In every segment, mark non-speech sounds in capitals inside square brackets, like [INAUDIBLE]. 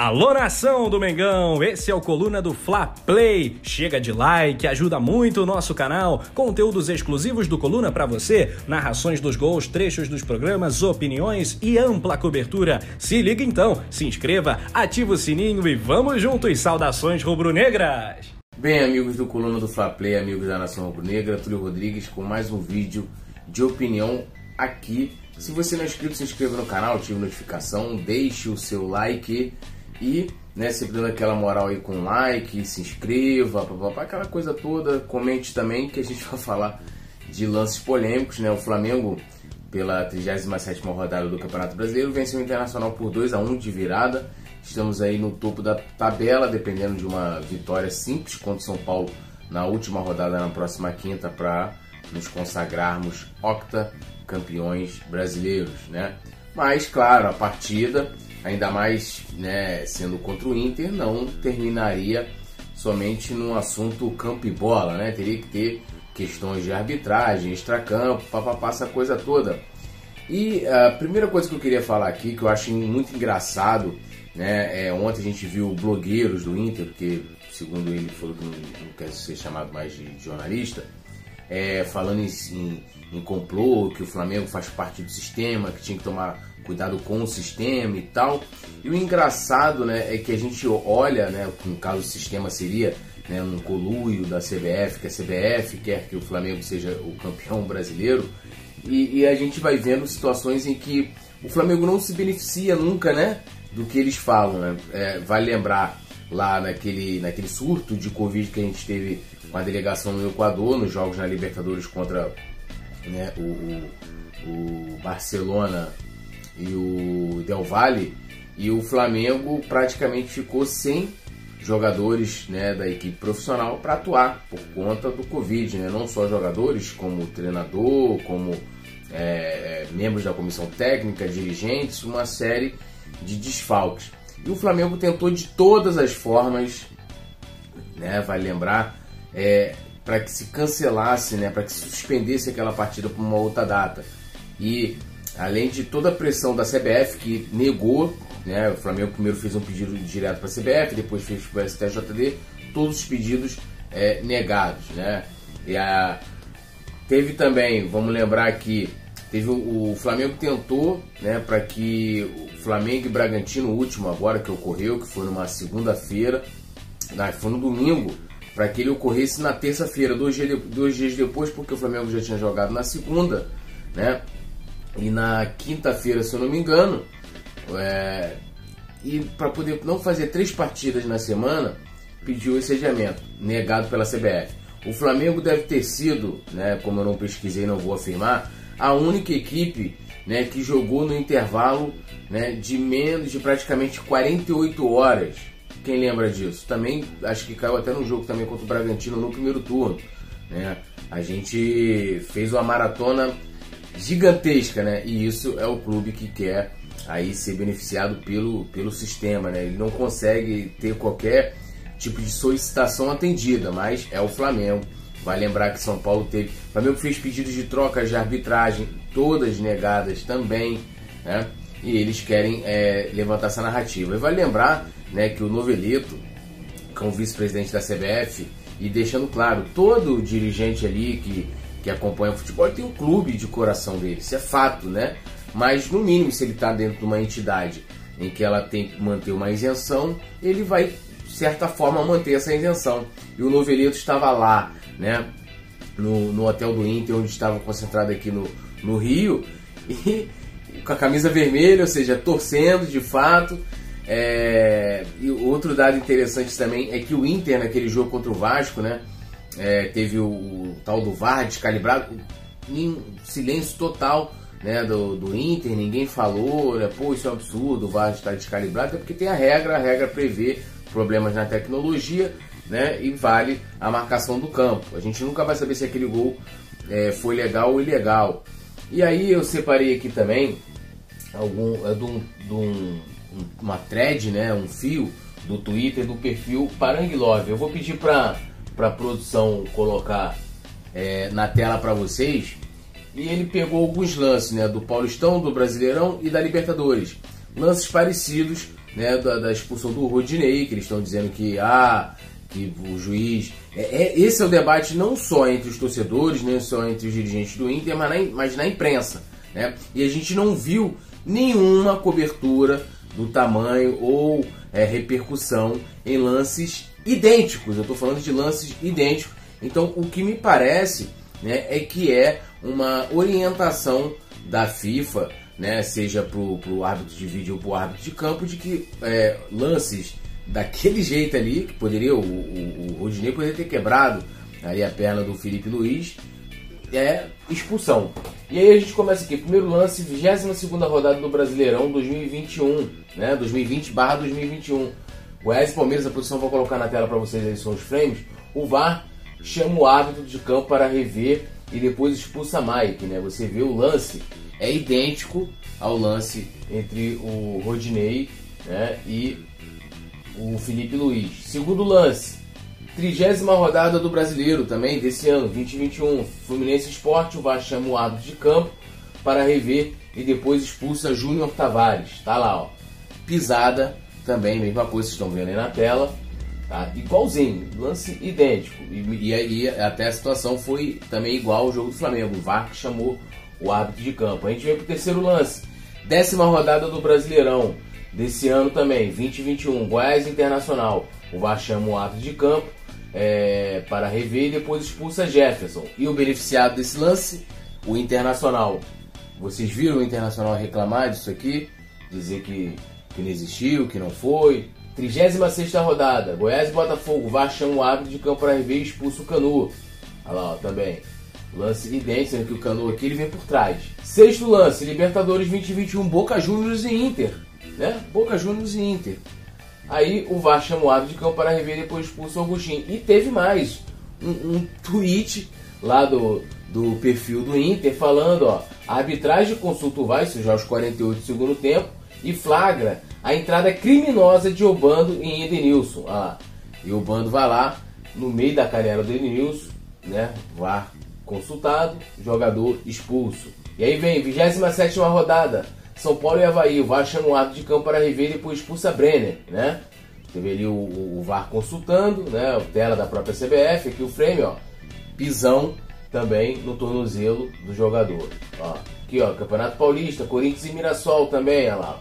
Alô nação do Mengão, esse é o Coluna do Fla Play. Chega de like, ajuda muito o nosso canal. Conteúdos exclusivos do Coluna para você, narrações dos gols, trechos dos programas, opiniões e ampla cobertura. Se liga então, se inscreva, ativa o sininho e vamos juntos. Saudações rubro-negras. Bem, amigos do Coluna do Fla Play, amigos da Nação Rubro-Negra, Túlio Rodrigues com mais um vídeo de opinião aqui. Se você não é inscrito, se inscreva no canal, ative notificação, deixe o seu like né, sempre dando aquela moral aí com like, se inscreva, papapá, aquela coisa toda. Comente também que a gente [LAUGHS] vai falar de lances polêmicos, né? O Flamengo, pela 37 rodada do Campeonato Brasileiro, venceu o Internacional por 2 a 1 de virada. Estamos aí no topo da tabela, dependendo de uma vitória simples contra o São Paulo na última rodada na próxima quinta para nos consagrarmos octa campeões brasileiros, né? Mas claro, a partida ainda mais né, sendo contra o Inter, não terminaria somente no assunto campo e bola, né? Teria que ter questões de arbitragem, extracampo, papapá, essa coisa toda. E a primeira coisa que eu queria falar aqui, que eu acho muito engraçado, né? É, ontem a gente viu blogueiros do Inter, porque segundo ele falou que não, não quer ser chamado mais de jornalista, é, falando em, em, em complô, que o Flamengo faz parte do sistema, que tinha que tomar cuidado com o sistema e tal. E o engraçado, né, é que a gente olha, né, no caso o sistema seria né, um coluio da CBF, que a CBF quer que o Flamengo seja o campeão brasileiro, e, e a gente vai vendo situações em que o Flamengo não se beneficia nunca, né, do que eles falam, né? É, vai lembrar lá naquele, naquele surto de Covid que a gente teve com a delegação no Equador, nos jogos na Libertadores contra né, o, o, o Barcelona e o Del Valle, e o Flamengo praticamente ficou sem jogadores né, da equipe profissional para atuar por conta do Covid, né? não só jogadores, como treinador, como é, membros da comissão técnica, dirigentes, uma série de desfalques. E o Flamengo tentou de todas as formas, né, vai lembrar, é, para que se cancelasse, né, para que se suspendesse aquela partida para uma outra data. E Além de toda a pressão da CBF, que negou, né? O Flamengo primeiro fez um pedido direto para a CBF, depois fez para o STJD, todos os pedidos é, negados, né? E a, teve também, vamos lembrar que teve o, o Flamengo tentou, né, para que o Flamengo e Bragantino, o último agora que ocorreu, que foi numa segunda-feira, foi no domingo, para que ele ocorresse na terça-feira, dois, dois dias depois, porque o Flamengo já tinha jogado na segunda, né? E na quinta-feira, se eu não me engano, é, e para poder não fazer três partidas na semana, pediu esse adiamento, negado pela CBF. O Flamengo deve ter sido, né, como eu não pesquisei, não vou afirmar, a única equipe né, que jogou no intervalo né, de menos de praticamente 48 horas. Quem lembra disso? Também acho que caiu até no jogo também contra o Bragantino no primeiro turno. Né? A gente fez uma maratona gigantesca, né? E isso é o clube que quer aí ser beneficiado pelo, pelo sistema, né? Ele não consegue ter qualquer tipo de solicitação atendida, mas é o Flamengo. Vai lembrar que São Paulo teve. O Flamengo fez pedidos de trocas de arbitragem, todas negadas também, né? E eles querem é, levantar essa narrativa. E vai lembrar né, que o Noveleto, que é o vice-presidente da CBF, e deixando claro, todo dirigente ali que que acompanha o futebol, tem um clube de coração dele, isso é fato, né? Mas no mínimo, se ele está dentro de uma entidade em que ela tem que manter uma isenção, ele vai, de certa forma, manter essa isenção. E o Noveleto estava lá, né? No, no hotel do Inter, onde estava concentrado aqui no, no Rio, [LAUGHS] e com a camisa vermelha, ou seja, torcendo de fato. É... E outro dado interessante também é que o Inter, naquele jogo contra o Vasco, né? é, teve o, o, tal do VAR descalibrado, silêncio total né, do, do Inter, ninguém falou, né, pô, isso é um absurdo, o VAR está descalibrado, é porque tem a regra, a regra prevê problemas na tecnologia né, e vale a marcação do campo. A gente nunca vai saber se aquele gol é, foi legal ou ilegal. E aí eu separei aqui também algum, é, de, um, de um, uma thread, né, um fio do Twitter do perfil Paranguilove. Eu vou pedir para para produção colocar é, na tela para vocês. E ele pegou alguns lances né, do Paulistão, do Brasileirão e da Libertadores. Lances parecidos né, da, da expulsão do Rodinei, que eles estão dizendo que ah, que o juiz. É, é, esse é o debate não só entre os torcedores, nem só entre os dirigentes do Inter, mas na, mas na imprensa. Né? E a gente não viu nenhuma cobertura do tamanho ou é, repercussão em lances idênticos. Eu estou falando de lances idênticos. Então, o que me parece né, é que é uma orientação da FIFA, né, seja para o árbitro de vídeo ou para o árbitro de campo, de que é, lances daquele jeito ali, que poderia, o, o, o Rodinei poderia ter quebrado aí a perna do Felipe Luiz, é expulsão. E aí a gente começa aqui, primeiro lance, 22 rodada do Brasileirão 2021, né? 2020 barra 2021. Goiás e Palmeiras, a posição vou colocar na tela para vocês aí, são os frames. O VAR chama o árbitro de campo para rever e depois expulsa Mike, né? Você vê o lance, é idêntico ao lance entre o Rodinei né? e o Felipe Luiz. Segundo lance, trigésima rodada do Brasileiro também desse ano, 2021. Fluminense Esporte, o VAR chama o árbitro de campo para rever e depois expulsa Júnior Tavares. Tá lá, ó. Pisada também, mesma coisa, vocês estão vendo aí na tela. Tá? Igualzinho, lance idêntico. E, aí até a situação foi também igual ao jogo do Flamengo. O VAR que chamou o árbitro de campo. A gente vem pro terceiro lance. Décima rodada do Brasileirão desse ano também, 2021, Goiás Internacional. O VAR chama o árbitro de campo é, para rever e depois expulsa Jefferson. E o beneficiado desse lance, o Internacional. Vocês viram o Internacional reclamar disso aqui? Dizer que, que não existiu, que não foi. 36 rodada, Goiás e Botafogo. VAR chama o árbitro de campo para rever e expulsa o Canu. Olha lá, ó, também. Lance idêntico, sendo que o Canu aqui ele vem por trás. Sexto lance, Libertadores 2021, Boca Juniors e Inter né? Boca Juniors e Inter. Aí o VAR árbitro de campo para rever e depois expulsa o Agostinho. E teve mais um, um tweet lá do, do perfil do Inter falando, ó, a arbitragem consulta o VAR, isso já aos 48 do segundo tempo, e flagra a entrada criminosa de Obando em Edenilson. Ah, e Obando vai lá, no meio da canela do Edenilson, né? VAR consultado, jogador expulso. E aí vem, 27 rodada. São Paulo e Havaí, o VAR chama um ato de campo para rever e depois expulsa Brenner, né? Teve ali o, o, o VAR consultando, né? A tela da própria CBF, aqui o frame, ó. Pisão também no tornozelo do jogador. Ó, aqui, ó, Campeonato Paulista, Corinthians e Mirassol também, lá.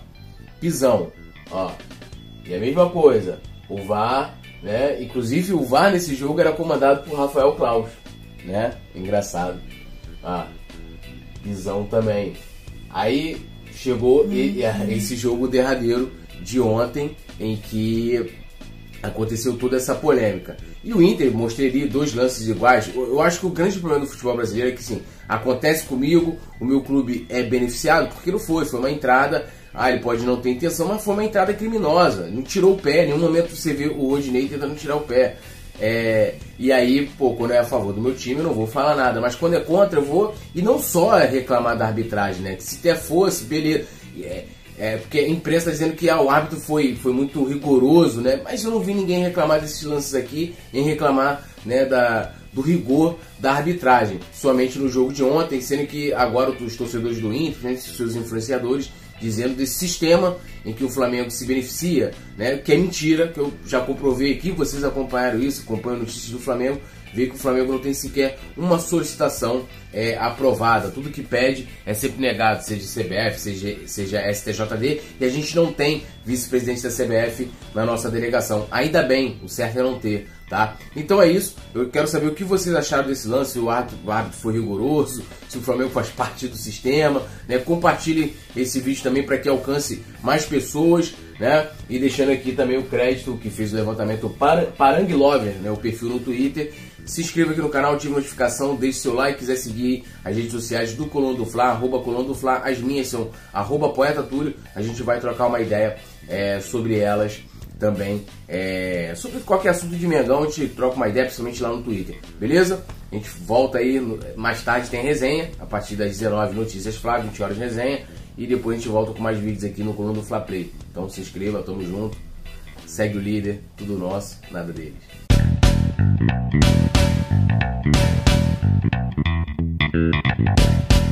Pisão, ó. E a mesma coisa, o VAR, né? Inclusive o VAR nesse jogo era comandado por Rafael Klaus, né? Engraçado. Ah, pisão também. Aí chegou uhum. esse jogo derradeiro de ontem, em que aconteceu toda essa polêmica. E o Inter mostraria dois lances iguais. Eu acho que o grande problema do futebol brasileiro é que sim, acontece comigo, o meu clube é beneficiado, porque não foi, foi uma entrada. Ah, ele pode não ter intenção, mas foi uma entrada criminosa. Não tirou o pé, em nenhum momento você vê o Rodinei tentando tirar o pé. É, e aí, pô, quando é a favor do meu time, eu não vou falar nada. Mas quando é contra, eu vou. E não só reclamar da arbitragem, né? Que se até fosse, beleza. É, é, porque a imprensa está dizendo que ah, o árbitro foi, foi muito rigoroso, né? Mas eu não vi ninguém reclamar desses lances aqui, em reclamar né, da, do rigor da arbitragem. Somente no jogo de ontem, sendo que agora os torcedores do Inter, né, seus influenciadores, dizendo desse sistema em que o Flamengo se beneficia, né? Que é mentira, que eu já comprovei aqui, vocês acompanharam isso, acompanham notícias do Flamengo, que o Flamengo não tem sequer uma solicitação é, aprovada. Tudo que pede é sempre negado, seja CBF, seja, seja STJD, e a gente não tem vice-presidente da CBF na nossa delegação. Ainda bem, o certo é não ter tá? Então é isso. Eu quero saber o que vocês acharam desse lance, se o árbitro, foi rigoroso, se o Flamengo faz parte do sistema, né? Compartilhe esse vídeo também para que alcance mais pessoas, né? E deixando aqui também o crédito que fez o levantamento para Paranglover, né? O perfil no Twitter. Se inscreva aqui no canal, ative notificação, deixe seu like, quiser seguir as redes sociais do Coluna do Fla, arroba do Fla, as minhas são arroba Poeta Túlio, a gente vai trocar uma ideia é, sobre elas também é, sobre qualquer assunto de Mengão, a gente troca uma ideia, principalmente lá no Twitter, beleza? A gente volta aí, mais tarde tem resenha, a partir das 19 notícias Flávio, 20 horas resenha, e depois a gente volta com mais vídeos aqui no coluna do Fla Play. Então se inscreva, tamo junto, segue o líder, tudo nosso, nada deles. Thank you.